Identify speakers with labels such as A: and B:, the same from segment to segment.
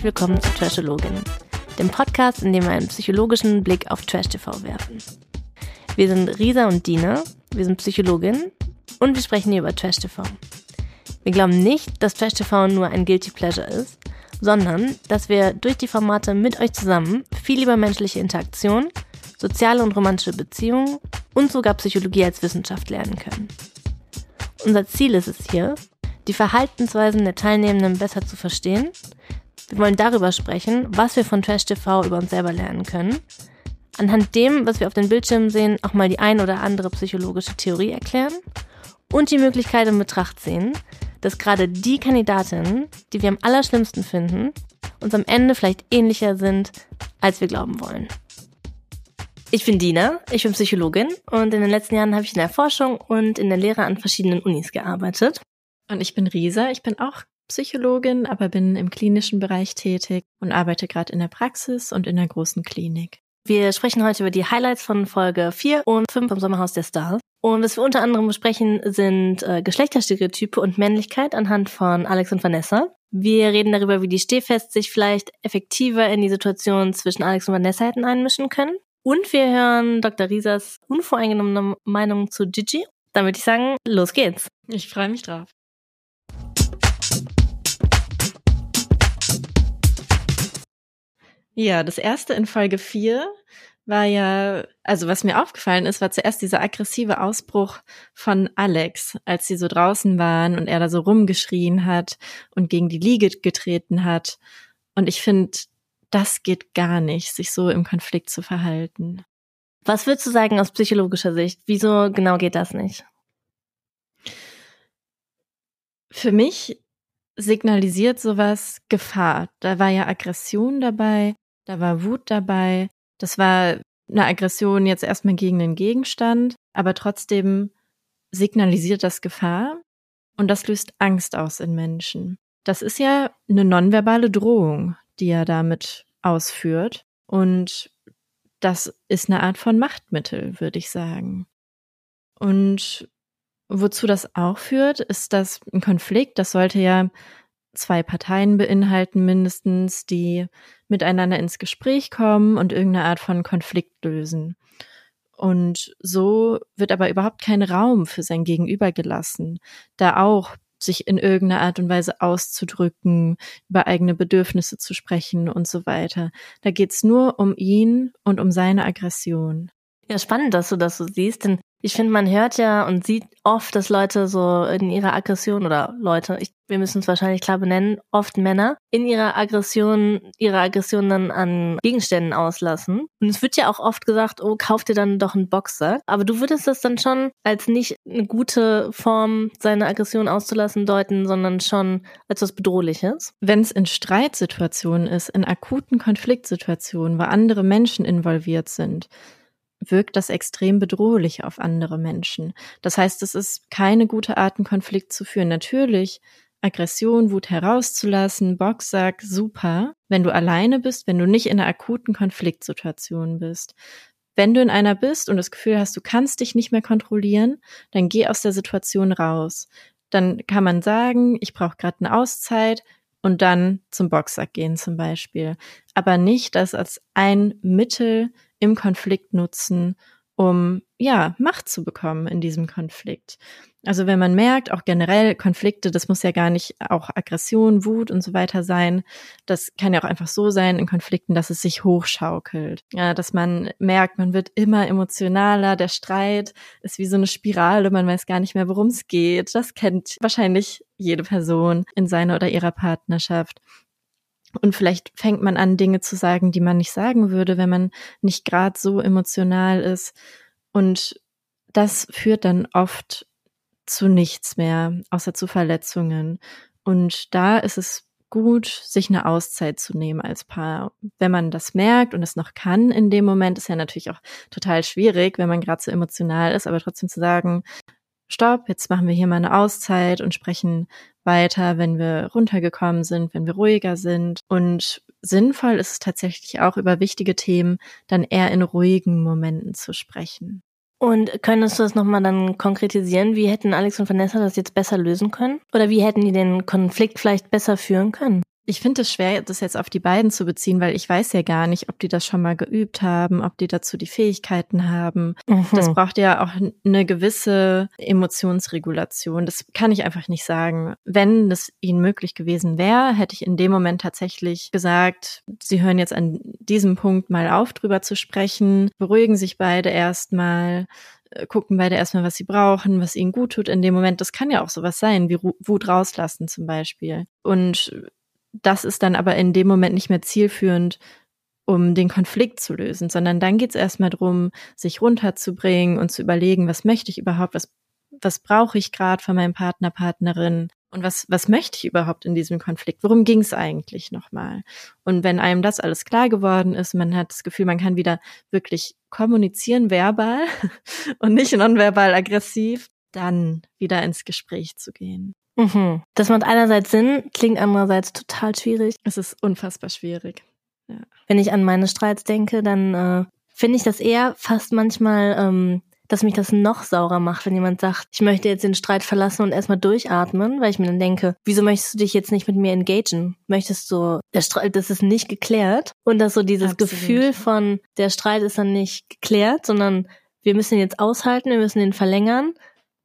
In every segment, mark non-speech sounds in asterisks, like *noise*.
A: Herzlich willkommen zu Trashologin, dem Podcast, in dem wir einen psychologischen Blick auf Trash TV werfen. Wir sind Risa und Dina, wir sind Psychologin und wir sprechen hier über Trash TV. Wir glauben nicht, dass Trash TV nur ein Guilty Pleasure ist, sondern dass wir durch die Formate mit euch zusammen viel über menschliche Interaktion, soziale und romantische Beziehungen und sogar Psychologie als Wissenschaft lernen können. Unser Ziel ist es hier, die Verhaltensweisen der Teilnehmenden besser zu verstehen. Wir wollen darüber sprechen, was wir von Trash TV über uns selber lernen können. Anhand dem, was wir auf den Bildschirmen sehen, auch mal die ein oder andere psychologische Theorie erklären und die Möglichkeit in Betracht ziehen, dass gerade die Kandidatinnen, die wir am allerschlimmsten finden, uns am Ende vielleicht ähnlicher sind, als wir glauben wollen. Ich bin Dina, ich bin Psychologin und in den letzten Jahren habe ich in der Forschung und in der Lehre an verschiedenen Unis gearbeitet.
B: Und ich bin Risa, ich bin auch Psychologin, aber bin im klinischen Bereich tätig und arbeite gerade in der Praxis und in der großen Klinik.
A: Wir sprechen heute über die Highlights von Folge 4 und 5 vom Sommerhaus der Stars. Und was wir unter anderem besprechen, sind äh, Geschlechterstereotype und Männlichkeit anhand von Alex und Vanessa. Wir reden darüber, wie die Stehfest sich vielleicht effektiver in die Situation zwischen Alex und Vanessa hätten einmischen können. Und wir hören Dr. Risas unvoreingenommene Meinung zu Gigi. Dann würde ich sagen, los geht's.
B: Ich freue mich drauf. Ja, das erste in Folge 4 war ja, also was mir aufgefallen ist, war zuerst dieser aggressive Ausbruch von Alex, als sie so draußen waren und er da so rumgeschrien hat und gegen die Liege getreten hat. Und ich finde, das geht gar nicht, sich so im Konflikt zu verhalten.
A: Was würdest du sagen aus psychologischer Sicht? Wieso genau geht das nicht?
B: Für mich signalisiert sowas Gefahr. Da war ja Aggression dabei, da war Wut dabei, das war eine Aggression jetzt erstmal gegen den Gegenstand, aber trotzdem signalisiert das Gefahr und das löst Angst aus in Menschen. Das ist ja eine nonverbale Drohung, die er damit ausführt und das ist eine Art von Machtmittel, würde ich sagen. Und wozu das auch führt, ist, dass ein Konflikt, das sollte ja zwei Parteien beinhalten mindestens, die miteinander ins Gespräch kommen und irgendeine Art von Konflikt lösen. Und so wird aber überhaupt kein Raum für sein Gegenüber gelassen, da auch sich in irgendeiner Art und Weise auszudrücken, über eigene Bedürfnisse zu sprechen und so weiter. Da geht's nur um ihn und um seine Aggression.
A: Ja, spannend, dass du das so siehst, denn ich finde, man hört ja und sieht oft, dass Leute so in ihrer Aggression oder Leute, ich, wir müssen es wahrscheinlich klar benennen, oft Männer, in ihrer Aggression, ihre Aggression dann an Gegenständen auslassen. Und es wird ja auch oft gesagt, oh, kauf dir dann doch einen Boxer. Aber du würdest das dann schon als nicht eine gute Form, seine Aggression auszulassen, deuten, sondern schon als was Bedrohliches.
B: Wenn es in Streitsituationen ist, in akuten Konfliktsituationen, wo andere Menschen involviert sind, wirkt das extrem bedrohlich auf andere Menschen. Das heißt, es ist keine gute Art, einen Konflikt zu führen. Natürlich, Aggression, Wut herauszulassen, Boxsack, super. Wenn du alleine bist, wenn du nicht in einer akuten Konfliktsituation bist. Wenn du in einer bist und das Gefühl hast, du kannst dich nicht mehr kontrollieren, dann geh aus der Situation raus. Dann kann man sagen, ich brauche gerade eine Auszeit und dann zum Boxsack gehen zum Beispiel. Aber nicht das als ein Mittel, im Konflikt nutzen, um ja Macht zu bekommen in diesem Konflikt. Also wenn man merkt, auch generell Konflikte, das muss ja gar nicht auch Aggression, Wut und so weiter sein. Das kann ja auch einfach so sein in Konflikten, dass es sich hochschaukelt. Ja, dass man merkt, man wird immer emotionaler, der Streit ist wie so eine Spirale, man weiß gar nicht mehr, worum es geht. Das kennt wahrscheinlich jede Person in seiner oder ihrer Partnerschaft. Und vielleicht fängt man an, Dinge zu sagen, die man nicht sagen würde, wenn man nicht gerade so emotional ist. Und das führt dann oft zu nichts mehr, außer zu Verletzungen. Und da ist es gut, sich eine Auszeit zu nehmen als Paar. Wenn man das merkt und es noch kann in dem Moment, ist ja natürlich auch total schwierig, wenn man gerade so emotional ist, aber trotzdem zu sagen, stopp, jetzt machen wir hier mal eine Auszeit und sprechen weiter, wenn wir runtergekommen sind, wenn wir ruhiger sind. Und sinnvoll ist es tatsächlich auch über wichtige Themen dann eher in ruhigen Momenten zu sprechen.
A: Und könntest du das nochmal dann konkretisieren? Wie hätten Alex und Vanessa das jetzt besser lösen können? Oder wie hätten die den Konflikt vielleicht besser führen können?
B: Ich finde es schwer, das jetzt auf die beiden zu beziehen, weil ich weiß ja gar nicht, ob die das schon mal geübt haben, ob die dazu die Fähigkeiten haben. Mhm. Das braucht ja auch eine gewisse Emotionsregulation. Das kann ich einfach nicht sagen. Wenn das ihnen möglich gewesen wäre, hätte ich in dem Moment tatsächlich gesagt, sie hören jetzt an diesem Punkt mal auf, drüber zu sprechen, beruhigen sich beide erstmal, äh, gucken beide erstmal, was sie brauchen, was ihnen gut tut in dem Moment. Das kann ja auch sowas sein, wie Wut rauslassen zum Beispiel. Und das ist dann aber in dem Moment nicht mehr zielführend, um den Konflikt zu lösen, sondern dann geht es erstmal darum, sich runterzubringen und zu überlegen, was möchte ich überhaupt, was, was brauche ich gerade von meinem Partner, Partnerin und was, was möchte ich überhaupt in diesem Konflikt? Worum ging es eigentlich nochmal? Und wenn einem das alles klar geworden ist, man hat das Gefühl, man kann wieder wirklich kommunizieren verbal *laughs* und nicht nonverbal aggressiv, dann wieder ins Gespräch zu gehen.
A: Mhm. Das macht einerseits Sinn, klingt andererseits total schwierig.
B: Es ist unfassbar schwierig.
A: Ja. Wenn ich an meine Streits denke, dann äh, finde ich das eher fast manchmal, ähm, dass mich das noch saurer macht, wenn jemand sagt, ich möchte jetzt den Streit verlassen und erstmal durchatmen, weil ich mir dann denke, wieso möchtest du dich jetzt nicht mit mir engagen? Möchtest du, der Streit, das ist nicht geklärt und dass so dieses Absolut. Gefühl von, der Streit ist dann nicht geklärt, sondern wir müssen ihn jetzt aushalten, wir müssen ihn verlängern,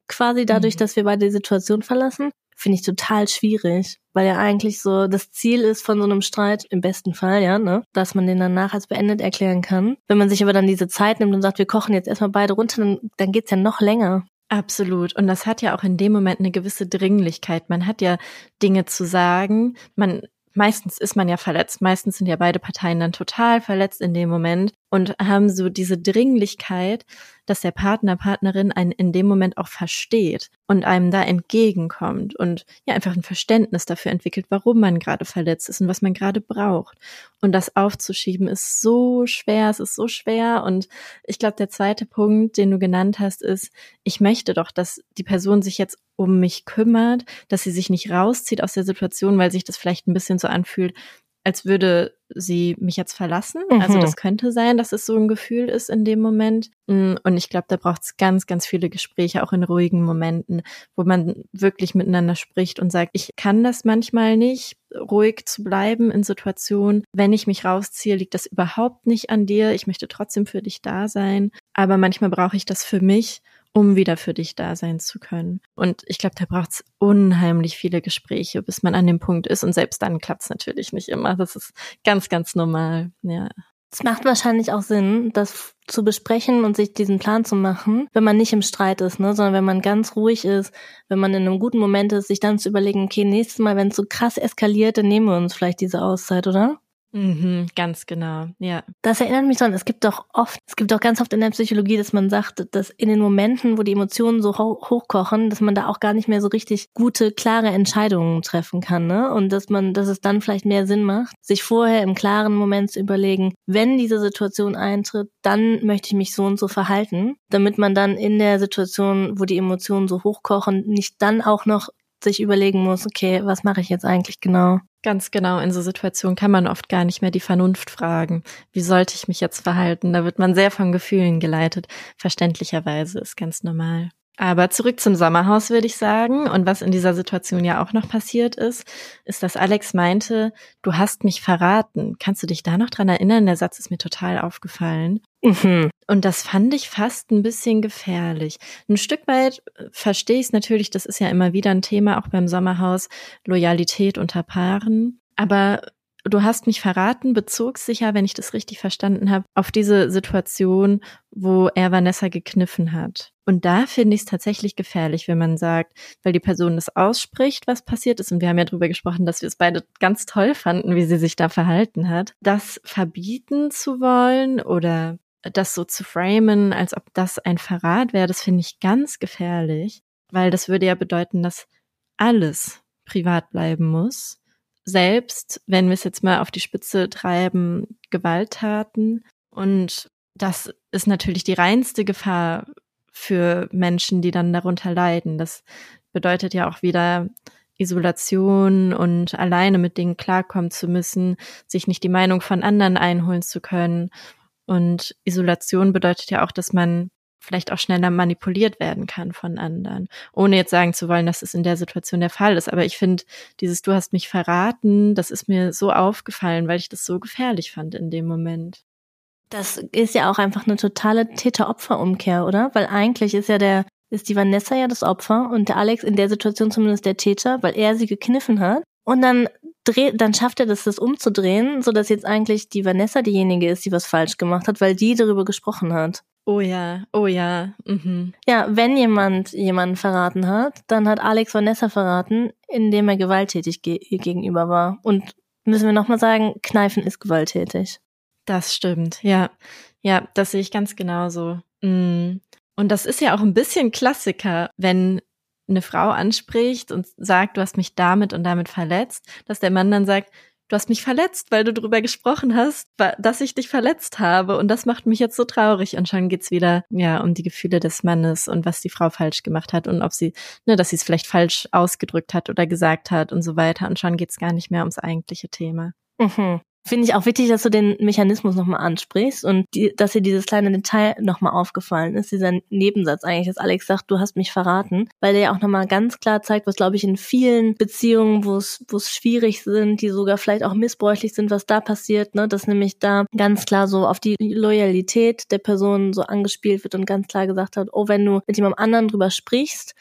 A: quasi dadurch, mhm. dass wir beide die Situation verlassen finde ich total schwierig, weil ja eigentlich so das Ziel ist von so einem Streit, im besten Fall, ja, ne, dass man den danach als beendet erklären kann. Wenn man sich aber dann diese Zeit nimmt und sagt, wir kochen jetzt erstmal beide runter, dann, dann geht's ja noch länger.
B: Absolut. Und das hat ja auch in dem Moment eine gewisse Dringlichkeit. Man hat ja Dinge zu sagen. Man meistens ist man ja verletzt, meistens sind ja beide Parteien dann total verletzt in dem Moment und haben so diese Dringlichkeit, dass der Partner, Partnerin einen in dem Moment auch versteht und einem da entgegenkommt und ja einfach ein Verständnis dafür entwickelt, warum man gerade verletzt ist und was man gerade braucht. Und das aufzuschieben ist so schwer, es ist so schwer. Und ich glaube, der zweite Punkt, den du genannt hast, ist, ich möchte doch, dass die Person sich jetzt um mich kümmert, dass sie sich nicht rauszieht aus der Situation, weil sich das vielleicht ein bisschen so anfühlt, als würde sie mich jetzt verlassen. Also mhm. Also das könnte sein, dass es so ein Gefühl ist in dem Moment. Mm, und ich glaube, da braucht es ganz, ganz viele Gespräche, auch in ruhigen Momenten, wo man wirklich miteinander spricht und sagt, ich kann das manchmal nicht, ruhig zu bleiben in Situationen. Wenn ich mich rausziehe, liegt das überhaupt nicht an dir. Ich möchte trotzdem für dich da sein. Aber manchmal brauche ich das für mich um wieder für dich da sein zu können. Und ich glaube, da braucht es unheimlich viele Gespräche, bis man an dem Punkt ist. Und selbst dann klappt es natürlich nicht immer. Das ist ganz, ganz normal. Ja.
A: Es macht wahrscheinlich auch Sinn, das zu besprechen und sich diesen Plan zu machen, wenn man nicht im Streit ist, ne, sondern wenn man ganz ruhig ist, wenn man in einem guten Moment ist, sich dann zu überlegen, okay, nächstes Mal, wenn es so krass eskaliert, dann nehmen wir uns vielleicht diese Auszeit, oder?
B: Mhm, ganz genau, ja.
A: Das erinnert mich dran, es gibt doch oft, es gibt doch ganz oft in der Psychologie, dass man sagt, dass in den Momenten, wo die Emotionen so hochkochen, dass man da auch gar nicht mehr so richtig gute, klare Entscheidungen treffen kann, ne? Und dass man, dass es dann vielleicht mehr Sinn macht, sich vorher im klaren Moment zu überlegen, wenn diese Situation eintritt, dann möchte ich mich so und so verhalten, damit man dann in der Situation, wo die Emotionen so hochkochen, nicht dann auch noch sich überlegen muss, okay, was mache ich jetzt eigentlich genau?
B: Ganz genau, in so Situationen kann man oft gar nicht mehr die Vernunft fragen. Wie sollte ich mich jetzt verhalten? Da wird man sehr von Gefühlen geleitet. Verständlicherweise ist ganz normal. Aber zurück zum Sommerhaus würde ich sagen. Und was in dieser Situation ja auch noch passiert ist, ist, dass Alex meinte, du hast mich verraten. Kannst du dich da noch dran erinnern? Der Satz ist mir total aufgefallen. Mhm. Und das fand ich fast ein bisschen gefährlich. Ein Stück weit äh, verstehe ich es natürlich, das ist ja immer wieder ein Thema, auch beim Sommerhaus, Loyalität unter Paaren. Aber du hast mich verraten, bezog sich ja, wenn ich das richtig verstanden habe, auf diese Situation, wo er Vanessa gekniffen hat. Und da finde ich es tatsächlich gefährlich, wenn man sagt, weil die Person das ausspricht, was passiert ist. Und wir haben ja darüber gesprochen, dass wir es beide ganz toll fanden, wie sie sich da verhalten hat. Das verbieten zu wollen oder das so zu framen, als ob das ein Verrat wäre, das finde ich ganz gefährlich, weil das würde ja bedeuten, dass alles privat bleiben muss selbst, wenn wir es jetzt mal auf die Spitze treiben, Gewalttaten. Und das ist natürlich die reinste Gefahr für Menschen, die dann darunter leiden. Das bedeutet ja auch wieder Isolation und alleine mit Dingen klarkommen zu müssen, sich nicht die Meinung von anderen einholen zu können. Und Isolation bedeutet ja auch, dass man vielleicht auch schneller manipuliert werden kann von anderen. Ohne jetzt sagen zu wollen, dass es in der Situation der Fall ist. Aber ich finde, dieses Du hast mich verraten, das ist mir so aufgefallen, weil ich das so gefährlich fand in dem Moment.
A: Das ist ja auch einfach eine totale Täter-Opfer-Umkehr, oder? Weil eigentlich ist ja der, ist die Vanessa ja das Opfer und der Alex in der Situation zumindest der Täter, weil er sie gekniffen hat. Und dann dreht, dann schafft er das, das umzudrehen, so dass jetzt eigentlich die Vanessa diejenige ist, die was falsch gemacht hat, weil die darüber gesprochen hat.
B: Oh ja, oh ja. Mhm.
A: Ja, wenn jemand jemanden verraten hat, dann hat Alex Vanessa verraten, indem er gewalttätig ge ihr gegenüber war. Und müssen wir nochmal sagen, Kneifen ist gewalttätig.
B: Das stimmt, ja. Ja, das sehe ich ganz genauso. Mm. Und das ist ja auch ein bisschen Klassiker, wenn eine Frau anspricht und sagt, du hast mich damit und damit verletzt, dass der Mann dann sagt, du hast mich verletzt, weil du darüber gesprochen hast, dass ich dich verletzt habe und das macht mich jetzt so traurig und schon geht's wieder ja um die Gefühle des Mannes und was die Frau falsch gemacht hat und ob sie ne, dass sie es vielleicht falsch ausgedrückt hat oder gesagt hat und so weiter und schon geht's gar nicht mehr ums eigentliche Thema.
A: Mhm. Finde ich auch wichtig, dass du den Mechanismus nochmal ansprichst und die, dass dir dieses kleine Detail nochmal aufgefallen ist, dieser Nebensatz eigentlich, dass Alex sagt, du hast mich verraten, weil der ja auch nochmal ganz klar zeigt, was glaube ich in vielen Beziehungen, wo es wo es schwierig sind, die sogar vielleicht auch missbräuchlich sind, was da passiert, ne, dass nämlich da ganz klar so auf die Loyalität der Person so angespielt wird und ganz klar gesagt hat, oh, wenn du mit jemandem anderen drüber sprichst,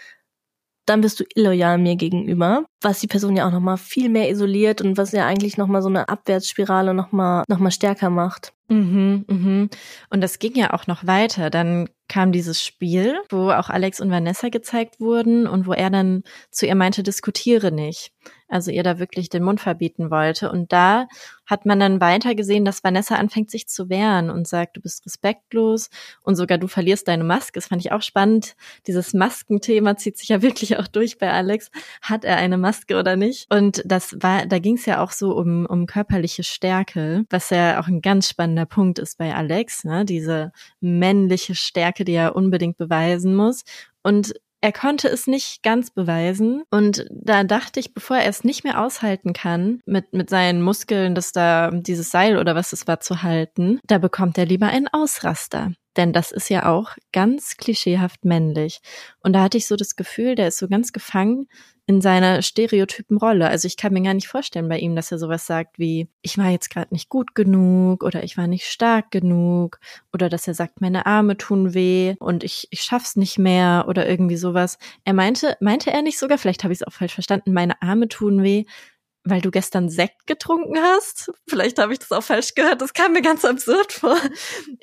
A: dann bist du illoyal mir gegenüber, was die Person ja auch nochmal viel mehr isoliert und was ja eigentlich nochmal so eine Abwärtsspirale nochmal noch mal stärker macht.
B: Mhm, mhm. Und das ging ja auch noch weiter. Dann kam dieses Spiel, wo auch Alex und Vanessa gezeigt wurden und wo er dann zu ihr meinte, diskutiere nicht. Also ihr da wirklich den Mund verbieten wollte. Und da hat man dann weiter gesehen, dass Vanessa anfängt sich zu wehren und sagt, du bist respektlos und sogar du verlierst deine Maske. Das fand ich auch spannend. Dieses Maskenthema zieht sich ja wirklich auch durch bei Alex. Hat er eine Maske oder nicht? Und das war, da ging es ja auch so um, um körperliche Stärke, was ja auch ein ganz spannender Punkt ist bei Alex, ne? diese männliche Stärke, die er unbedingt beweisen muss. Und er konnte es nicht ganz beweisen. Und da dachte ich, bevor er es nicht mehr aushalten kann, mit, mit seinen Muskeln, das da, dieses Seil oder was es war zu halten, da bekommt er lieber einen Ausraster. Denn das ist ja auch ganz klischeehaft männlich. Und da hatte ich so das Gefühl, der ist so ganz gefangen in seiner stereotypen Rolle. Also ich kann mir gar nicht vorstellen bei ihm, dass er sowas sagt wie, ich war jetzt gerade nicht gut genug oder ich war nicht stark genug oder dass er sagt, meine Arme tun weh und ich, ich schaff's nicht mehr oder irgendwie sowas. Er meinte, meinte er nicht sogar, vielleicht habe ich es auch falsch verstanden, meine Arme tun weh, weil du gestern Sekt getrunken hast. Vielleicht habe ich das auch falsch gehört. Das kam mir ganz absurd vor.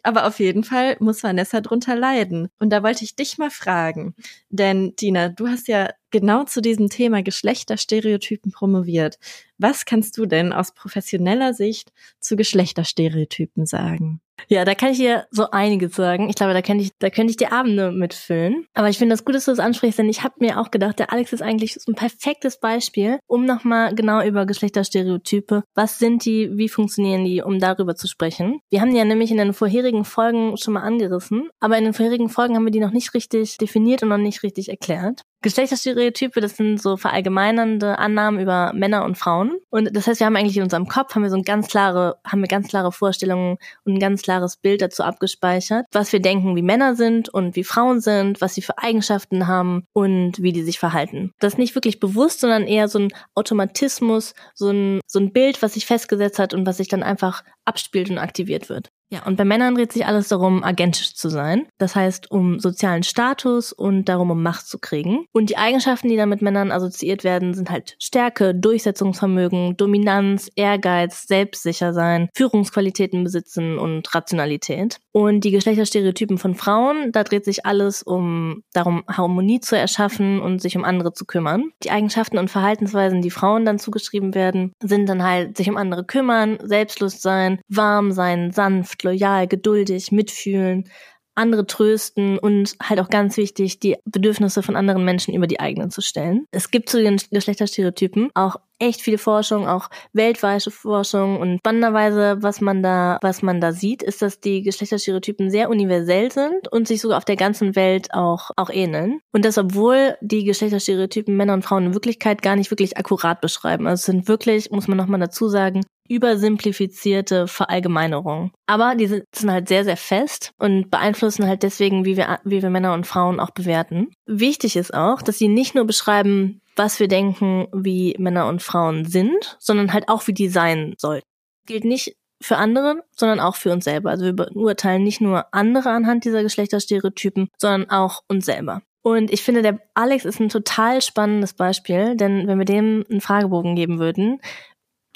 B: Aber auf jeden Fall muss Vanessa drunter leiden. Und da wollte ich dich mal fragen. Denn, Dina, du hast ja genau zu diesem Thema Geschlechterstereotypen promoviert. Was kannst du denn aus professioneller Sicht zu Geschlechterstereotypen sagen?
A: Ja, da kann ich dir so einiges sagen. Ich glaube, da könnte ich, da könnte ich die Abende mitfüllen. Aber ich finde das gut, dass du das ansprichst, denn ich habe mir auch gedacht, der Alex ist eigentlich so ein perfektes Beispiel, um nochmal genau über Geschlechterstereotype, was sind die, wie funktionieren die, um darüber zu sprechen. Wir haben die ja nämlich in den vorherigen Folgen schon mal angerissen, aber in den vorherigen Folgen haben wir die noch nicht richtig definiert und noch nicht richtig erklärt. Geschlechterstereotype, das sind so verallgemeinernde Annahmen über Männer und Frauen. Und das heißt, wir haben eigentlich in unserem Kopf haben wir so ein ganz klare, haben wir ganz klare Vorstellungen und ein ganz klares Bild dazu abgespeichert, was wir denken, wie Männer sind und wie Frauen sind, was sie für Eigenschaften haben und wie die sich verhalten. Das ist nicht wirklich bewusst, sondern eher so ein Automatismus, so ein, so ein Bild, was sich festgesetzt hat und was sich dann einfach abspielt und aktiviert wird. Ja, und bei Männern dreht sich alles darum, agentisch zu sein. Das heißt, um sozialen Status und darum, um Macht zu kriegen. Und die Eigenschaften, die dann mit Männern assoziiert werden, sind halt Stärke, Durchsetzungsvermögen, Dominanz, Ehrgeiz, Selbstsicher sein, Führungsqualitäten besitzen und Rationalität. Und die Geschlechterstereotypen von Frauen, da dreht sich alles um darum, Harmonie zu erschaffen und sich um andere zu kümmern. Die Eigenschaften und Verhaltensweisen, die Frauen dann zugeschrieben werden, sind dann halt sich um andere kümmern, selbstlos sein, warm sein, sanft, loyal, geduldig, mitfühlen, andere trösten und halt auch ganz wichtig, die Bedürfnisse von anderen Menschen über die eigenen zu stellen. Es gibt zu den Geschlechterstereotypen auch echt viel Forschung, auch weltweite Forschung und spannenderweise, was man da, was man da sieht, ist, dass die Geschlechterstereotypen sehr universell sind und sich sogar auf der ganzen Welt auch, auch ähneln. Und das, obwohl die Geschlechterstereotypen Männer und Frauen in Wirklichkeit gar nicht wirklich akkurat beschreiben. Also es sind wirklich, muss man nochmal dazu sagen, übersimplifizierte Verallgemeinerung. Aber die sind halt sehr, sehr fest und beeinflussen halt deswegen, wie wir, wie wir Männer und Frauen auch bewerten. Wichtig ist auch, dass sie nicht nur beschreiben, was wir denken, wie Männer und Frauen sind, sondern halt auch, wie die sein sollten. Gilt nicht für andere, sondern auch für uns selber. Also wir beurteilen nicht nur andere anhand dieser Geschlechterstereotypen, sondern auch uns selber. Und ich finde, der Alex ist ein total spannendes Beispiel, denn wenn wir dem einen Fragebogen geben würden,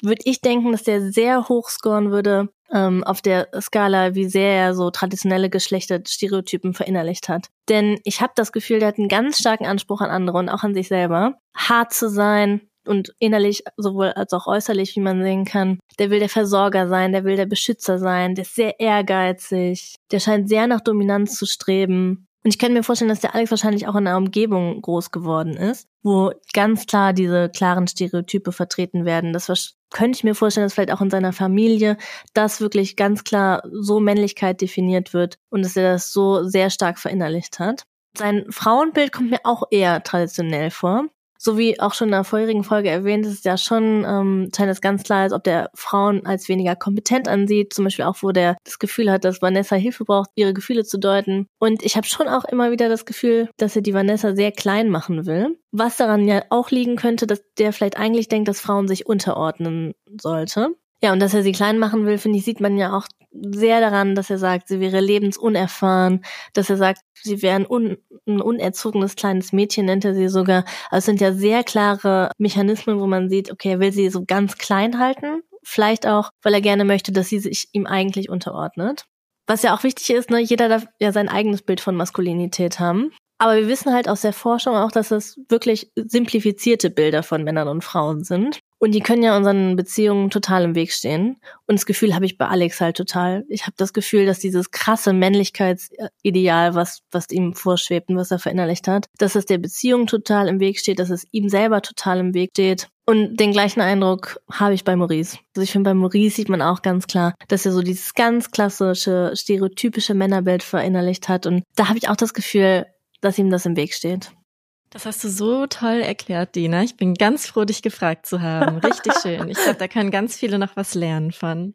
A: würde ich denken, dass der sehr hoch scoren würde ähm, auf der Skala, wie sehr er so traditionelle Geschlechterstereotypen verinnerlicht hat. Denn ich habe das Gefühl, der hat einen ganz starken Anspruch an andere und auch an sich selber, hart zu sein und innerlich sowohl als auch äußerlich, wie man sehen kann. Der will der Versorger sein, der will der Beschützer sein, der ist sehr ehrgeizig, der scheint sehr nach Dominanz zu streben. Und ich kann mir vorstellen, dass der Alex wahrscheinlich auch in einer Umgebung groß geworden ist, wo ganz klar diese klaren Stereotype vertreten werden. Das könnte ich mir vorstellen, dass vielleicht auch in seiner Familie das wirklich ganz klar so Männlichkeit definiert wird und dass er das so sehr stark verinnerlicht hat. Sein Frauenbild kommt mir auch eher traditionell vor. So wie auch schon in der vorherigen Folge erwähnt, ist es ja schon, ähm, scheint es ganz klar, als ob der Frauen als weniger kompetent ansieht. Zum Beispiel auch, wo der das Gefühl hat, dass Vanessa Hilfe braucht, ihre Gefühle zu deuten. Und ich habe schon auch immer wieder das Gefühl, dass er die Vanessa sehr klein machen will. Was daran ja auch liegen könnte, dass der vielleicht eigentlich denkt, dass Frauen sich unterordnen sollte. Ja, und dass er sie klein machen will, finde ich, sieht man ja auch sehr daran, dass er sagt, sie wäre lebensunerfahren, dass er sagt, sie wäre ein, un, ein unerzogenes kleines Mädchen, nennt er sie sogar. Also es sind ja sehr klare Mechanismen, wo man sieht, okay, er will sie so ganz klein halten. Vielleicht auch, weil er gerne möchte, dass sie sich ihm eigentlich unterordnet. Was ja auch wichtig ist, ne, jeder darf ja sein eigenes Bild von Maskulinität haben. Aber wir wissen halt aus der Forschung auch, dass es wirklich simplifizierte Bilder von Männern und Frauen sind. Und die können ja unseren Beziehungen total im Weg stehen. Und das Gefühl habe ich bei Alex halt total. Ich habe das Gefühl, dass dieses krasse Männlichkeitsideal, was, was ihm vorschwebt und was er verinnerlicht hat, dass es der Beziehung total im Weg steht, dass es ihm selber total im Weg steht. Und den gleichen Eindruck habe ich bei Maurice. Also ich finde, bei Maurice sieht man auch ganz klar, dass er so dieses ganz klassische, stereotypische Männerbild verinnerlicht hat. Und da habe ich auch das Gefühl, dass ihm das im Weg steht.
B: Das hast du so toll erklärt, Dina. Ich bin ganz froh, dich gefragt zu haben. Richtig *laughs* schön. Ich glaube, da können ganz viele noch was lernen von.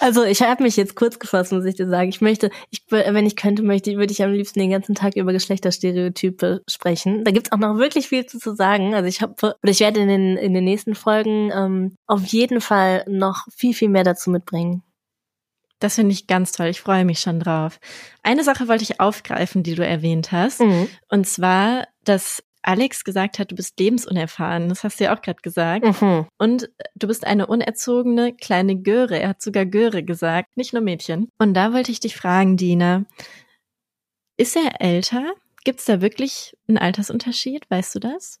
A: Also ich habe mich jetzt kurz gefasst, muss ich dir sagen. Ich möchte, ich, wenn ich könnte, möchte, würde ich am liebsten den ganzen Tag über Geschlechterstereotype sprechen. Da gibt's auch noch wirklich viel zu, zu sagen. Also ich habe, oder ich werde in den, in den nächsten Folgen ähm, auf jeden Fall noch viel, viel mehr dazu mitbringen.
B: Das finde ich ganz toll. Ich freue mich schon drauf. Eine Sache wollte ich aufgreifen, die du erwähnt hast. Mhm. Und zwar, dass Alex gesagt hat, du bist lebensunerfahren. Das hast du ja auch gerade gesagt. Mhm. Und du bist eine unerzogene kleine Göre. Er hat sogar Göre gesagt, nicht nur Mädchen. Und da wollte ich dich fragen, Dina, ist er älter? Gibt es da wirklich einen Altersunterschied? Weißt du das?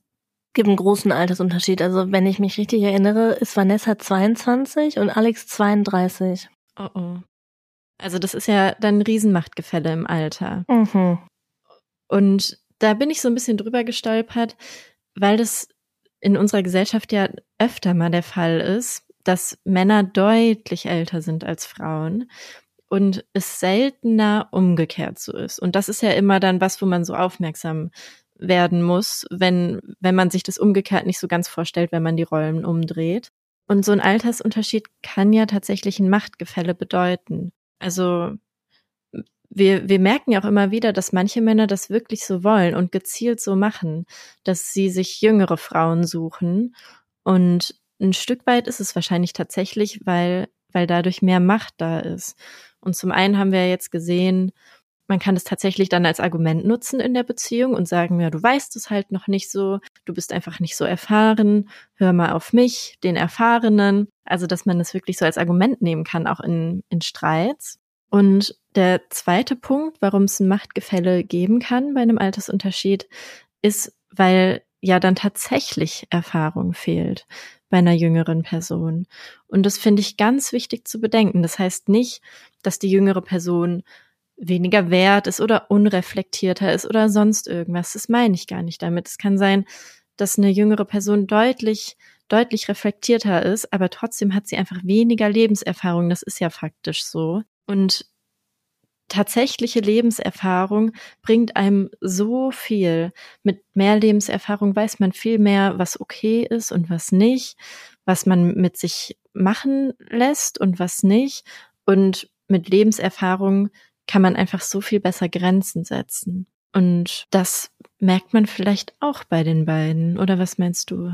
A: gibt einen großen Altersunterschied. Also wenn ich mich richtig erinnere, ist Vanessa 22 und Alex 32.
B: Oh oh. Also das ist ja dann ein Riesenmachtgefälle im Alter. Mhm. Und da bin ich so ein bisschen drüber gestolpert, weil das in unserer Gesellschaft ja öfter mal der Fall ist, dass Männer deutlich älter sind als Frauen und es seltener umgekehrt so ist. Und das ist ja immer dann was, wo man so aufmerksam werden muss, wenn, wenn man sich das umgekehrt nicht so ganz vorstellt, wenn man die Rollen umdreht. Und so ein Altersunterschied kann ja tatsächlich ein Machtgefälle bedeuten. Also wir, wir merken ja auch immer wieder, dass manche Männer das wirklich so wollen und gezielt so machen, dass sie sich jüngere Frauen suchen. Und ein Stück weit ist es wahrscheinlich tatsächlich, weil, weil dadurch mehr Macht da ist. Und zum einen haben wir jetzt gesehen, man kann es tatsächlich dann als Argument nutzen in der Beziehung und sagen, ja, du weißt es halt noch nicht so, du bist einfach nicht so erfahren, hör mal auf mich, den Erfahrenen. Also, dass man es wirklich so als Argument nehmen kann, auch in, in Streits. Und der zweite Punkt, warum es ein Machtgefälle geben kann bei einem Altersunterschied, ist, weil ja dann tatsächlich Erfahrung fehlt bei einer jüngeren Person. Und das finde ich ganz wichtig zu bedenken. Das heißt nicht, dass die jüngere Person weniger wert ist oder unreflektierter ist oder sonst irgendwas. Das meine ich gar nicht damit. Es kann sein, dass eine jüngere Person deutlich, deutlich reflektierter ist, aber trotzdem hat sie einfach weniger Lebenserfahrung. Das ist ja faktisch so. Und tatsächliche Lebenserfahrung bringt einem so viel. Mit mehr Lebenserfahrung weiß man viel mehr, was okay ist und was nicht, was man mit sich machen lässt und was nicht. Und mit Lebenserfahrung kann man einfach so viel besser Grenzen setzen. Und das merkt man vielleicht auch bei den beiden. Oder was meinst du?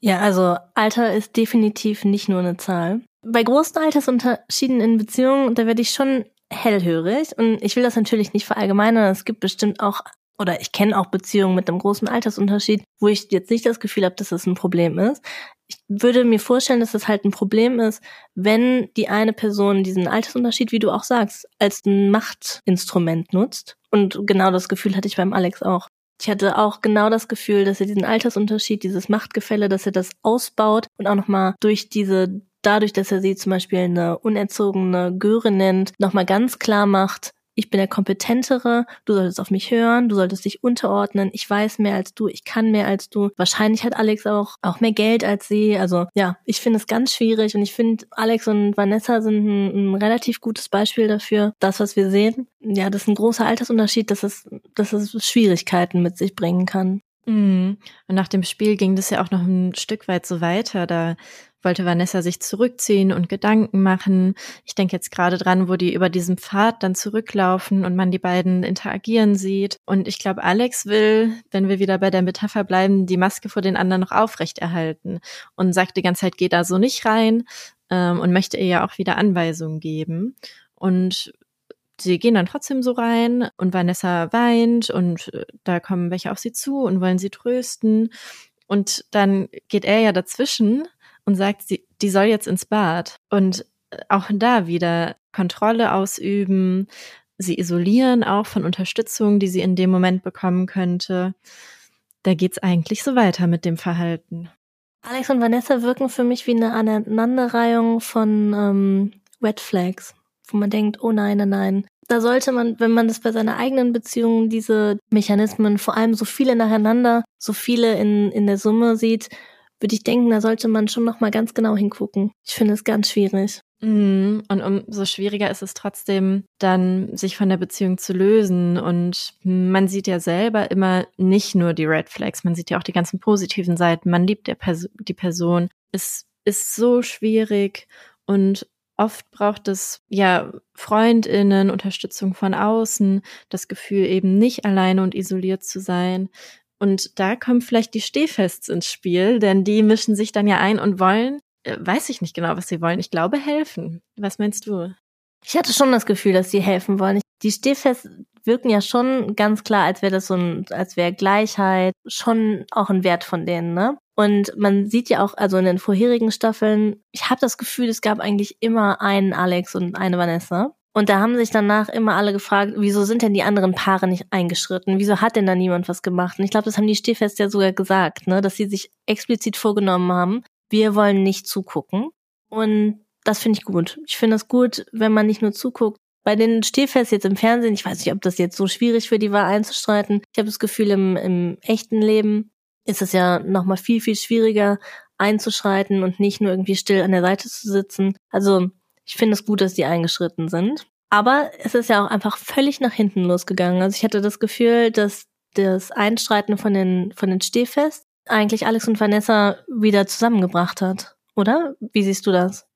A: Ja, also Alter ist definitiv nicht nur eine Zahl. Bei großen Altersunterschieden in Beziehungen, da werde ich schon hellhörig und ich will das natürlich nicht verallgemeinern. Es gibt bestimmt auch oder ich kenne auch Beziehungen mit einem großen Altersunterschied, wo ich jetzt nicht das Gefühl habe, dass das ein Problem ist. Ich würde mir vorstellen, dass das halt ein Problem ist, wenn die eine Person diesen Altersunterschied, wie du auch sagst, als ein Machtinstrument nutzt. Und genau das Gefühl hatte ich beim Alex auch. Ich hatte auch genau das Gefühl, dass er diesen Altersunterschied, dieses Machtgefälle, dass er das ausbaut und auch nochmal durch diese, dadurch, dass er sie zum Beispiel eine unerzogene Göre nennt, nochmal ganz klar macht, ich bin der Kompetentere, du solltest auf mich hören, du solltest dich unterordnen, ich weiß mehr als du, ich kann mehr als du. Wahrscheinlich hat Alex auch, auch mehr Geld als sie. Also ja, ich finde es ganz schwierig und ich finde, Alex und Vanessa sind ein, ein, relativ gutes Beispiel dafür. Das, was wir sehen, ja, das ist ein großer Altersunterschied, dass es, dass es Schwierigkeiten mit sich bringen kann.
B: Mhm. Und nach dem Spiel ging das ja auch noch ein Stück weit so weiter. Da wollte Vanessa sich zurückziehen und Gedanken machen. Ich denke jetzt gerade dran, wo die über diesen Pfad dann zurücklaufen und man die beiden interagieren sieht. Und ich glaube, Alex will, wenn wir wieder bei der Metapher bleiben, die Maske vor den anderen noch aufrechterhalten und sagt die ganze Zeit, geh da so nicht rein ähm, und möchte ihr ja auch wieder Anweisungen geben. Und sie gehen dann trotzdem so rein und Vanessa weint und äh, da kommen welche auf sie zu und wollen sie trösten. Und dann geht er ja dazwischen und sagt, sie, die soll jetzt ins Bad. Und äh, auch da wieder Kontrolle ausüben, sie isolieren auch von Unterstützung, die sie in dem Moment bekommen könnte. Da geht's eigentlich so weiter mit dem Verhalten.
A: Alex und Vanessa wirken für mich wie eine Aneinanderreihung von ähm, Red Flags, wo man denkt, oh nein, nein, nein. Da sollte man, wenn man das bei seiner eigenen Beziehung, diese Mechanismen, vor allem so viele nacheinander, so viele in, in der Summe sieht, würde ich denken, da sollte man schon noch mal ganz genau hingucken. Ich finde es ganz schwierig.
B: Mhm. Und umso schwieriger ist es trotzdem, dann sich von der Beziehung zu lösen. Und man sieht ja selber immer nicht nur die Red Flags, man sieht ja auch die ganzen positiven Seiten. Man liebt Pers die Person. Es ist so schwierig und oft braucht es ja Freundinnen, Unterstützung von außen, das Gefühl eben nicht alleine und isoliert zu sein. Und da kommen vielleicht die Stehfests ins Spiel, denn die mischen sich dann ja ein und wollen, äh, weiß ich nicht genau, was sie wollen. Ich glaube, helfen. Was meinst du?
A: Ich hatte schon das Gefühl, dass sie helfen wollen. Die Stehfests wirken ja schon ganz klar, als wäre das so ein, als wäre Gleichheit schon auch ein Wert von denen, ne? Und man sieht ja auch, also in den vorherigen Staffeln, ich habe das Gefühl, es gab eigentlich immer einen Alex und eine Vanessa. Und da haben sich danach immer alle gefragt, wieso sind denn die anderen Paare nicht eingeschritten? Wieso hat denn da niemand was gemacht? Und ich glaube, das haben die Stehfest ja sogar gesagt, ne, dass sie sich explizit vorgenommen haben, wir wollen nicht zugucken. Und das finde ich gut. Ich finde es gut, wenn man nicht nur zuguckt. Bei den Stehfest jetzt im Fernsehen, ich weiß nicht, ob das jetzt so schwierig für die war einzustreiten. Ich habe das Gefühl, im, im echten Leben ist es ja nochmal viel, viel schwieriger einzuschreiten und nicht nur irgendwie still an der Seite zu sitzen. Also ich finde es gut, dass die eingeschritten sind. Aber es ist ja auch einfach völlig nach hinten losgegangen. Also ich hatte das Gefühl, dass das Einstreiten von den, von den Stehfest eigentlich Alex und Vanessa wieder zusammengebracht hat. Oder? Wie siehst du das?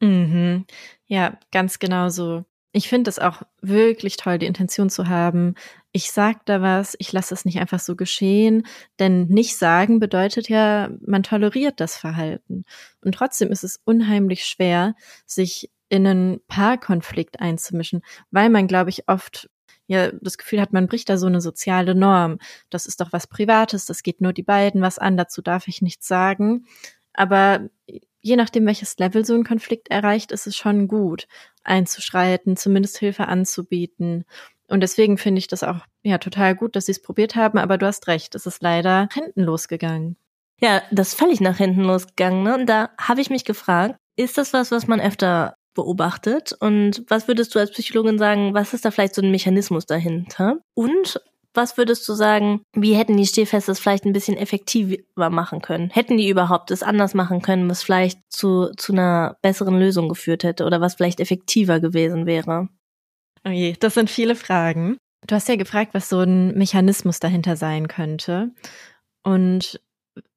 B: Mhm. Ja, ganz genau so. Ich finde es auch wirklich toll, die Intention zu haben. Ich sag da was, ich lasse es nicht einfach so geschehen, denn nicht sagen bedeutet ja, man toleriert das Verhalten. Und trotzdem ist es unheimlich schwer, sich in einen Paarkonflikt einzumischen, weil man, glaube ich, oft ja das Gefühl hat, man bricht da so eine soziale Norm. Das ist doch was Privates, das geht nur die beiden was an, dazu darf ich nichts sagen. Aber je nachdem, welches Level so ein Konflikt erreicht, ist es schon gut, einzuschreiten, zumindest Hilfe anzubieten. Und deswegen finde ich das auch ja total gut, dass sie es probiert haben, aber du hast recht, es ist leider hinten losgegangen.
A: Ja, das ist völlig nach hinten losgegangen. Ne? Und da habe ich mich gefragt, ist das was, was man öfter beobachtet? Und was würdest du als Psychologin sagen, was ist da vielleicht so ein Mechanismus dahinter? Und was würdest du sagen, wie hätten die Stehfeste es vielleicht ein bisschen effektiver machen können? Hätten die überhaupt es anders machen können, was vielleicht zu, zu einer besseren Lösung geführt hätte oder was vielleicht effektiver gewesen wäre?
B: Oh je, das sind viele Fragen. Du hast ja gefragt, was so ein Mechanismus dahinter sein könnte. Und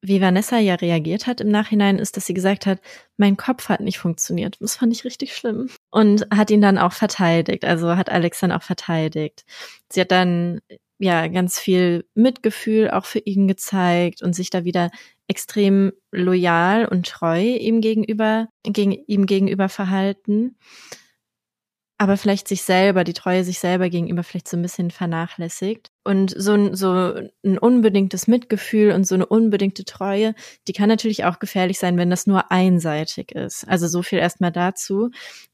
B: wie Vanessa ja reagiert hat im Nachhinein, ist, dass sie gesagt hat, mein Kopf hat nicht funktioniert. Das fand ich richtig schlimm. Und hat ihn dann auch verteidigt. Also hat Alex dann auch verteidigt. Sie hat dann ja ganz viel Mitgefühl auch für ihn gezeigt und sich da wieder extrem loyal und treu ihm gegenüber, gegen, ihm gegenüber verhalten aber vielleicht sich selber, die Treue sich selber gegenüber vielleicht so ein bisschen vernachlässigt. Und so ein, so ein unbedingtes Mitgefühl und so eine unbedingte Treue, die kann natürlich auch gefährlich sein, wenn das nur einseitig ist. Also so viel erstmal dazu.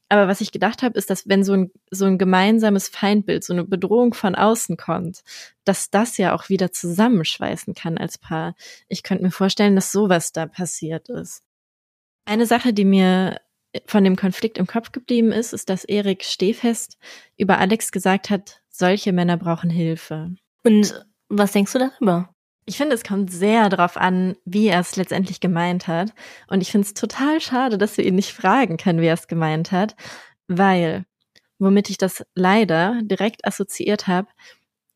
B: Aber was ich gedacht habe, ist, dass wenn so ein, so ein gemeinsames Feindbild, so eine Bedrohung von außen kommt, dass das ja auch wieder zusammenschweißen kann als Paar. Ich könnte mir vorstellen, dass sowas da passiert ist. Eine Sache, die mir von dem Konflikt im Kopf geblieben ist, ist, dass Erik Stehfest über Alex gesagt hat, solche Männer brauchen Hilfe.
A: Und was denkst du darüber?
B: Ich finde, es kommt sehr darauf an, wie er es letztendlich gemeint hat. Und ich finde es total schade, dass wir ihn nicht fragen können, wie er es gemeint hat, weil, womit ich das leider direkt assoziiert habe,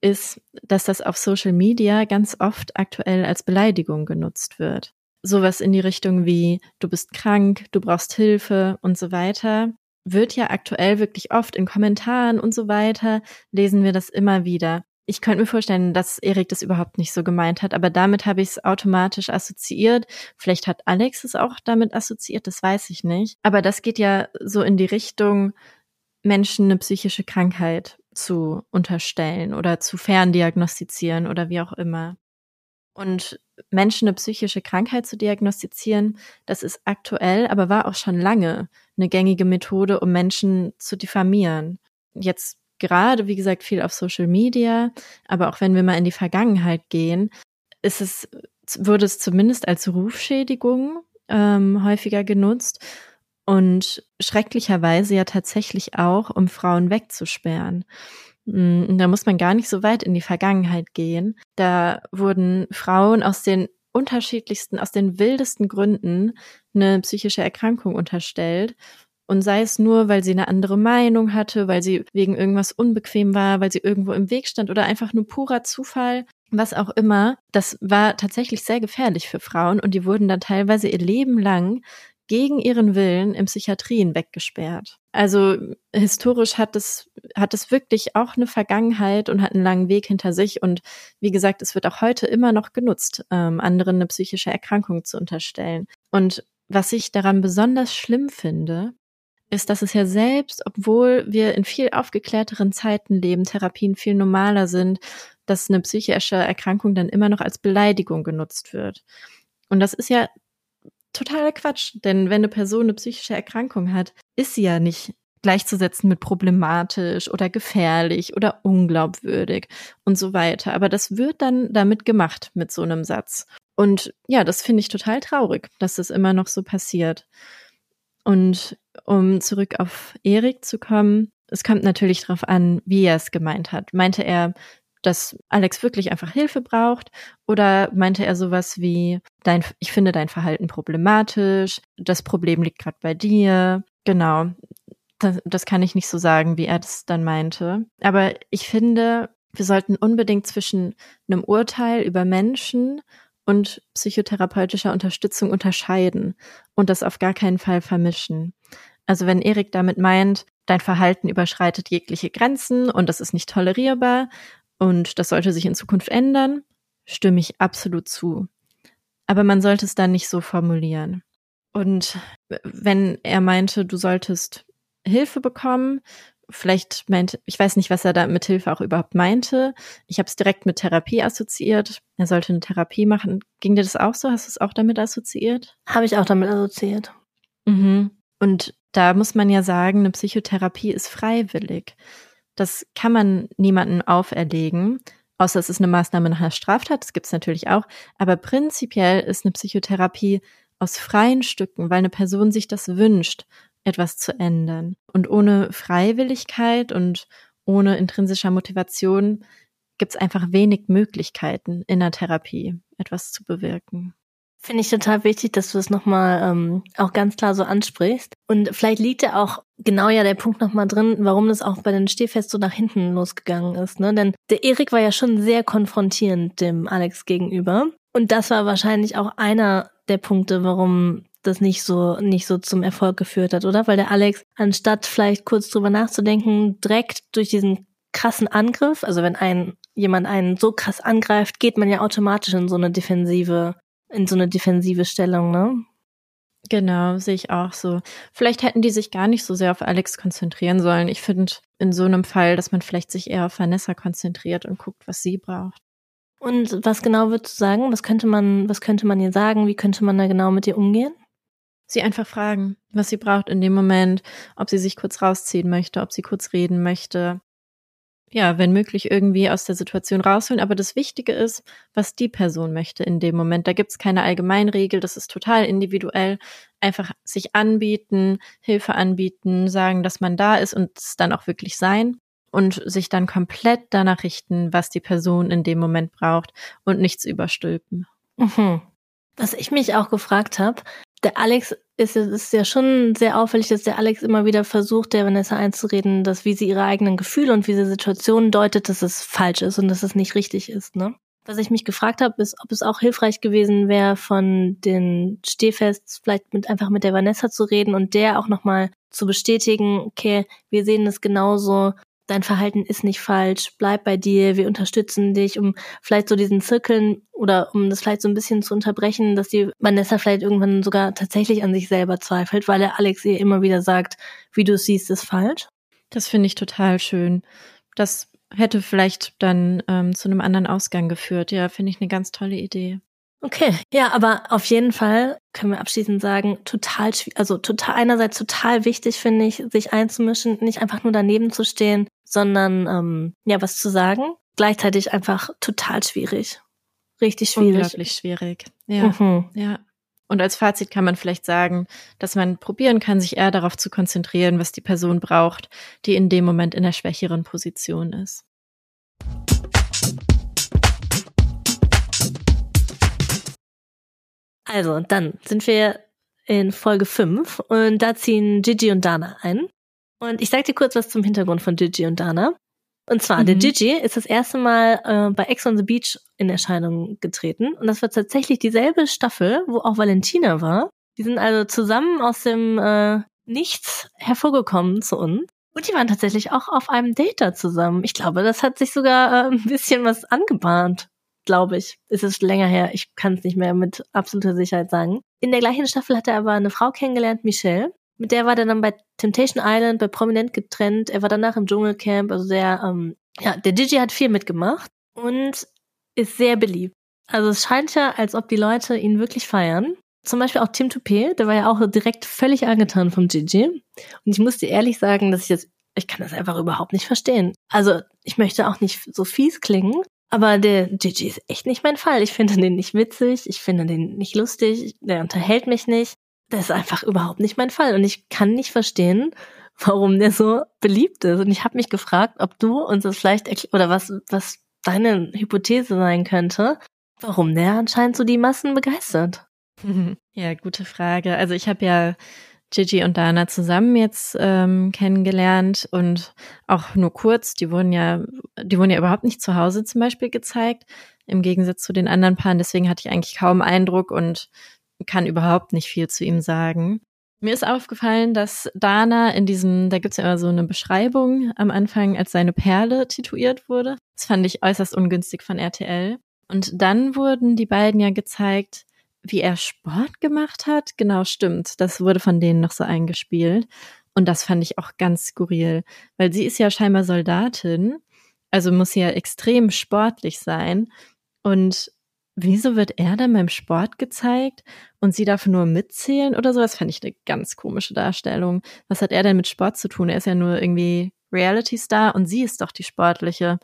B: ist, dass das auf Social Media ganz oft aktuell als Beleidigung genutzt wird sowas in die Richtung wie du bist krank, du brauchst Hilfe und so weiter, wird ja aktuell wirklich oft in Kommentaren und so weiter, lesen wir das immer wieder. Ich könnte mir vorstellen, dass Erik das überhaupt nicht so gemeint hat, aber damit habe ich es automatisch assoziiert. Vielleicht hat Alex es auch damit assoziiert, das weiß ich nicht. Aber das geht ja so in die Richtung, Menschen eine psychische Krankheit zu unterstellen oder zu ferndiagnostizieren oder wie auch immer. Und Menschen eine psychische Krankheit zu diagnostizieren, das ist aktuell, aber war auch schon lange eine gängige Methode, um Menschen zu diffamieren. Jetzt gerade, wie gesagt, viel auf Social Media, aber auch wenn wir mal in die Vergangenheit gehen, ist es, wurde es zumindest als Rufschädigung ähm, häufiger genutzt und schrecklicherweise ja tatsächlich auch, um Frauen wegzusperren. Mm, da muss man gar nicht so weit in die Vergangenheit gehen. Da wurden Frauen aus den unterschiedlichsten, aus den wildesten Gründen eine psychische Erkrankung unterstellt. Und sei es nur, weil sie eine andere Meinung hatte, weil sie wegen irgendwas unbequem war, weil sie irgendwo im Weg stand oder einfach nur purer Zufall, was auch immer. Das war tatsächlich sehr gefährlich für Frauen und die wurden dann teilweise ihr Leben lang gegen ihren Willen in Psychiatrien weggesperrt. Also historisch hat es, hat es wirklich auch eine Vergangenheit und hat einen langen Weg hinter sich. Und wie gesagt, es wird auch heute immer noch genutzt, ähm, anderen eine psychische Erkrankung zu unterstellen. Und was ich daran besonders schlimm finde, ist, dass es ja selbst, obwohl wir in viel aufgeklärteren Zeiten leben, Therapien viel normaler sind, dass eine psychische Erkrankung dann immer noch als Beleidigung genutzt wird. Und das ist ja totaler Quatsch. Denn wenn eine Person eine psychische Erkrankung hat, ist sie ja nicht gleichzusetzen mit problematisch oder gefährlich oder unglaubwürdig und so weiter. Aber das wird dann damit gemacht mit so einem Satz. Und ja, das finde ich total traurig, dass das immer noch so passiert. Und um zurück auf Erik zu kommen, es kommt natürlich darauf an, wie er es gemeint hat. Meinte er, dass Alex wirklich einfach Hilfe braucht? Oder meinte er sowas wie, dein, ich finde dein Verhalten problematisch, das Problem liegt gerade bei dir? Genau. Das, das kann ich nicht so sagen, wie er das dann meinte. Aber ich finde, wir sollten unbedingt zwischen einem Urteil über Menschen und psychotherapeutischer Unterstützung unterscheiden und das auf gar keinen Fall vermischen. Also wenn Erik damit meint, dein Verhalten überschreitet jegliche Grenzen und das ist nicht tolerierbar und das sollte sich in Zukunft ändern, stimme ich absolut zu. Aber man sollte es dann nicht so formulieren. Und wenn er meinte, du solltest Hilfe bekommen, vielleicht meint, ich weiß nicht, was er da mit Hilfe auch überhaupt meinte. Ich habe es direkt mit Therapie assoziiert. Er sollte eine Therapie machen. Ging dir das auch so? Hast du es auch damit assoziiert?
A: Habe ich auch damit assoziiert.
B: Mhm. Und da muss man ja sagen, eine Psychotherapie ist freiwillig. Das kann man niemandem auferlegen, außer es ist eine Maßnahme nach einer Straftat, das gibt es natürlich auch. Aber prinzipiell ist eine Psychotherapie aus freien Stücken, weil eine Person sich das wünscht, etwas zu ändern. Und ohne Freiwilligkeit und ohne intrinsischer Motivation gibt es einfach wenig Möglichkeiten in der Therapie etwas zu bewirken.
A: Finde ich total wichtig, dass du das nochmal ähm, auch ganz klar so ansprichst. Und vielleicht liegt ja auch genau ja der Punkt nochmal drin, warum das auch bei den Stehfest so nach hinten losgegangen ist. Ne? Denn der Erik war ja schon sehr konfrontierend dem Alex gegenüber. Und das war wahrscheinlich auch einer der Punkte, warum das nicht so, nicht so zum Erfolg geführt hat, oder? Weil der Alex, anstatt vielleicht kurz drüber nachzudenken, direkt durch diesen krassen Angriff, also wenn ein, jemand einen so krass angreift, geht man ja automatisch in so eine defensive, in so eine defensive Stellung, ne?
B: Genau, sehe ich auch so. Vielleicht hätten die sich gar nicht so sehr auf Alex konzentrieren sollen. Ich finde in so einem Fall, dass man vielleicht sich eher auf Vanessa konzentriert und guckt, was sie braucht.
A: Und was genau würdest du sagen? Was könnte man, was könnte man ihr sagen? Wie könnte man da genau mit ihr umgehen?
B: Sie einfach fragen, was sie braucht in dem Moment, ob sie sich kurz rausziehen möchte, ob sie kurz reden möchte, ja, wenn möglich irgendwie aus der Situation rausholen. Aber das Wichtige ist, was die Person möchte in dem Moment. Da gibt's keine Allgemeinregel, das ist total individuell. Einfach sich anbieten, Hilfe anbieten, sagen, dass man da ist und es dann auch wirklich sein und sich dann komplett danach richten, was die Person in dem Moment braucht und nichts überstülpen.
A: Mhm. Was ich mich auch gefragt habe, der Alex ist, ist ja schon sehr auffällig, dass der Alex immer wieder versucht, der Vanessa einzureden, dass wie sie ihre eigenen Gefühle und wie sie Situationen deutet, dass es falsch ist und dass es nicht richtig ist, ne? Was ich mich gefragt habe, ist, ob es auch hilfreich gewesen wäre, von den Stehfests vielleicht mit einfach mit der Vanessa zu reden und der auch nochmal zu bestätigen, okay, wir sehen es genauso, dein Verhalten ist nicht falsch, bleib bei dir, wir unterstützen dich, um vielleicht so diesen Zirkeln oder um das vielleicht so ein bisschen zu unterbrechen, dass die Vanessa vielleicht irgendwann sogar tatsächlich an sich selber zweifelt, weil der Alex ihr immer wieder sagt, wie du es siehst, ist falsch.
B: Das finde ich total schön. Das hätte vielleicht dann ähm, zu einem anderen Ausgang geführt. Ja, finde ich eine ganz tolle Idee.
A: Okay, ja, aber auf jeden Fall können wir abschließend sagen, total, also total, einerseits total wichtig finde ich, sich einzumischen, nicht einfach nur daneben zu stehen, sondern ähm, ja, was zu sagen. Gleichzeitig einfach total schwierig. Richtig schwierig.
B: Unglaublich schwierig. Ja. Mhm. Ja. Und als Fazit kann man vielleicht sagen, dass man probieren kann, sich eher darauf zu konzentrieren, was die Person braucht, die in dem Moment in der schwächeren Position ist.
A: Also, dann sind wir in Folge 5 und da ziehen Gigi und Dana ein. Und ich sag dir kurz was zum Hintergrund von Gigi und Dana. Und zwar, mhm. der Gigi ist das erste Mal äh, bei Ex on the Beach in Erscheinung getreten. Und das war tatsächlich dieselbe Staffel, wo auch Valentina war. Die sind also zusammen aus dem äh, Nichts hervorgekommen zu uns. Und die waren tatsächlich auch auf einem Date da zusammen. Ich glaube, das hat sich sogar äh, ein bisschen was angebahnt glaube ich. Es ist länger her, ich kann es nicht mehr mit absoluter Sicherheit sagen. In der gleichen Staffel hat er aber eine Frau kennengelernt, Michelle. Mit der war er dann bei Temptation Island, bei Prominent getrennt. Er war danach im Dschungelcamp, also sehr, ähm, ja, der Gigi hat viel mitgemacht und ist sehr beliebt. Also es scheint ja, als ob die Leute ihn wirklich feiern. Zum Beispiel auch Tim Toupé, der war ja auch direkt völlig angetan vom Gigi. Und ich muss dir ehrlich sagen, dass ich das, ich kann das einfach überhaupt nicht verstehen. Also ich möchte auch nicht so fies klingen, aber der Gigi ist echt nicht mein Fall. Ich finde den nicht witzig, ich finde den nicht lustig, der unterhält mich nicht. Das ist einfach überhaupt nicht mein Fall. Und ich kann nicht verstehen, warum der so beliebt ist. Und ich habe mich gefragt, ob du uns das vielleicht oder was, was deine Hypothese sein könnte, warum der anscheinend so die Massen begeistert. *laughs*
B: Ja, gute Frage. Also ich habe ja Gigi und Dana zusammen jetzt ähm, kennengelernt und auch nur kurz. Die wurden ja, die wurden ja überhaupt nicht zu Hause zum Beispiel gezeigt, im Gegensatz zu den anderen Paaren. Deswegen hatte ich eigentlich kaum Eindruck und kann überhaupt nicht viel zu ihm sagen. Mir ist aufgefallen, dass Dana in diesem, da gibt's ja immer so eine Beschreibung am Anfang, als seine Perle tituiert wurde. Das fand ich äußerst ungünstig von RTL. Und dann wurden die beiden ja gezeigt, wie er Sport gemacht hat. Genau, stimmt. Das wurde von denen noch so eingespielt. Und das fand ich auch ganz skurril, weil sie ist ja scheinbar Soldatin, also muss sie ja extrem sportlich sein. Und wieso wird er dann beim Sport gezeigt und sie darf nur mitzählen oder so? Das fand ich eine ganz komische Darstellung. Was hat er denn mit Sport zu tun? Er ist ja nur irgendwie Reality-Star und sie ist doch die sportliche.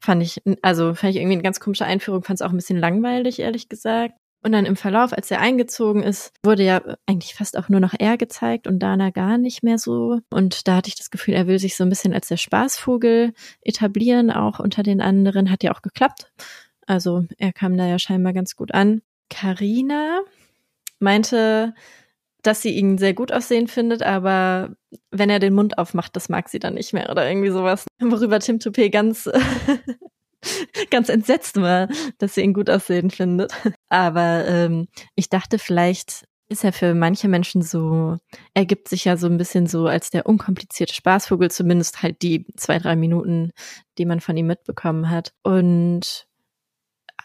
B: Fand ich, also fand ich irgendwie eine ganz komische Einführung, fand es auch ein bisschen langweilig, ehrlich gesagt. Und dann im Verlauf, als er eingezogen ist, wurde ja eigentlich fast auch nur noch er gezeigt und Dana gar nicht mehr so. Und da hatte ich das Gefühl, er will sich so ein bisschen als der Spaßvogel etablieren, auch unter den anderen. Hat ja auch geklappt. Also er kam da ja scheinbar ganz gut an. Karina meinte, dass sie ihn sehr gut aussehen findet, aber wenn er den Mund aufmacht, das mag sie dann nicht mehr oder irgendwie sowas. Worüber Tim Toupé ganz *laughs* ganz entsetzt war, dass sie ihn gut aussehen findet. Aber ähm, ich dachte, vielleicht ist er für manche Menschen so, er gibt sich ja so ein bisschen so als der unkomplizierte Spaßvogel, zumindest halt die zwei, drei Minuten, die man von ihm mitbekommen hat. Und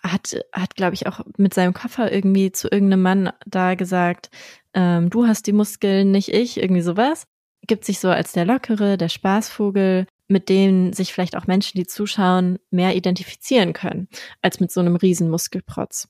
B: hat, hat glaube ich, auch mit seinem Koffer irgendwie zu irgendeinem Mann da gesagt, ähm, du hast die Muskeln, nicht ich, irgendwie sowas. Gibt sich so als der Lockere, der Spaßvogel, mit denen sich vielleicht auch Menschen, die zuschauen, mehr identifizieren können, als mit so einem riesen Muskelprotz.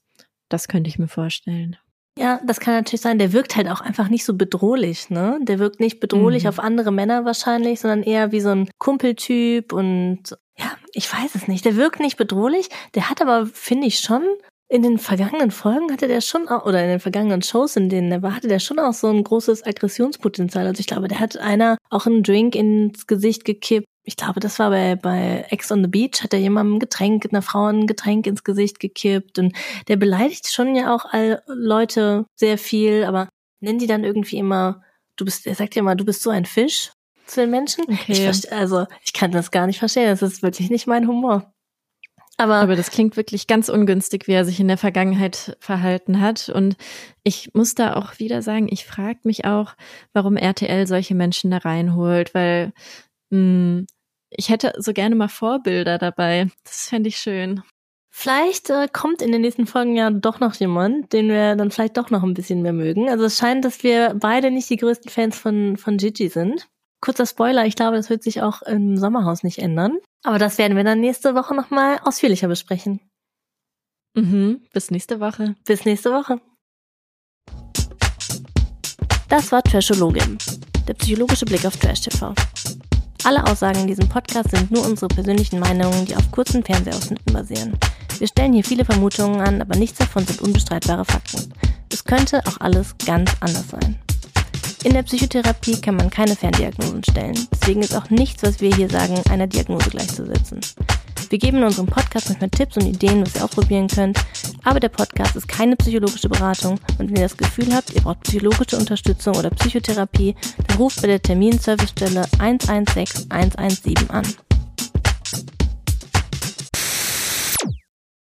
B: Das könnte ich mir vorstellen.
A: Ja, das kann natürlich sein. Der wirkt halt auch einfach nicht so bedrohlich, ne? Der wirkt nicht bedrohlich mhm. auf andere Männer wahrscheinlich, sondern eher wie so ein Kumpeltyp und ja, ich weiß es nicht. Der wirkt nicht bedrohlich. Der hat aber, finde ich schon, in den vergangenen Folgen hatte der schon auch, oder in den vergangenen Shows, in denen er war, hatte der schon auch so ein großes Aggressionspotenzial. Also ich glaube, der hat einer auch einen Drink ins Gesicht gekippt ich glaube, das war bei, bei Ex on the Beach, hat er jemandem ein Getränk, einer Frau ein Getränk ins Gesicht gekippt und der beleidigt schon ja auch all Leute sehr viel, aber nennen die dann irgendwie immer, du bist, er sagt ja immer, du bist so ein Fisch zu den Menschen. Okay. Ich also, ich kann das gar nicht verstehen, das ist wirklich nicht mein Humor.
B: Aber, aber das klingt wirklich ganz ungünstig, wie er sich in der Vergangenheit verhalten hat. Und ich muss da auch wieder sagen, ich frage mich auch, warum RTL solche Menschen da reinholt, weil hm, ich hätte so gerne mal Vorbilder dabei. Das fände ich schön.
A: Vielleicht äh, kommt in den nächsten Folgen ja doch noch jemand, den wir dann vielleicht doch noch ein bisschen mehr mögen. Also es scheint, dass wir beide nicht die größten Fans von, von Gigi sind. Kurzer Spoiler, ich glaube, das wird sich auch im Sommerhaus nicht ändern. Aber das werden wir dann nächste Woche nochmal ausführlicher besprechen.
B: Mhm, bis nächste Woche.
A: Bis nächste Woche. Das war Trashologin, der psychologische Blick auf Trash TV. Alle Aussagen in diesem Podcast sind nur unsere persönlichen Meinungen, die auf kurzen Fernsehausschnitten basieren. Wir stellen hier viele Vermutungen an, aber nichts davon sind unbestreitbare Fakten. Es könnte auch alles ganz anders sein. In der Psychotherapie kann man keine Ferndiagnosen stellen. Deswegen ist auch nichts, was wir hier sagen, einer Diagnose gleichzusetzen. Wir geben in unserem Podcast manchmal Tipps und Ideen, was ihr ausprobieren könnt, aber der Podcast ist keine psychologische Beratung und wenn ihr das Gefühl habt, ihr braucht psychologische Unterstützung oder Psychotherapie, dann ruft bei der Terminservicestelle 116 117 an.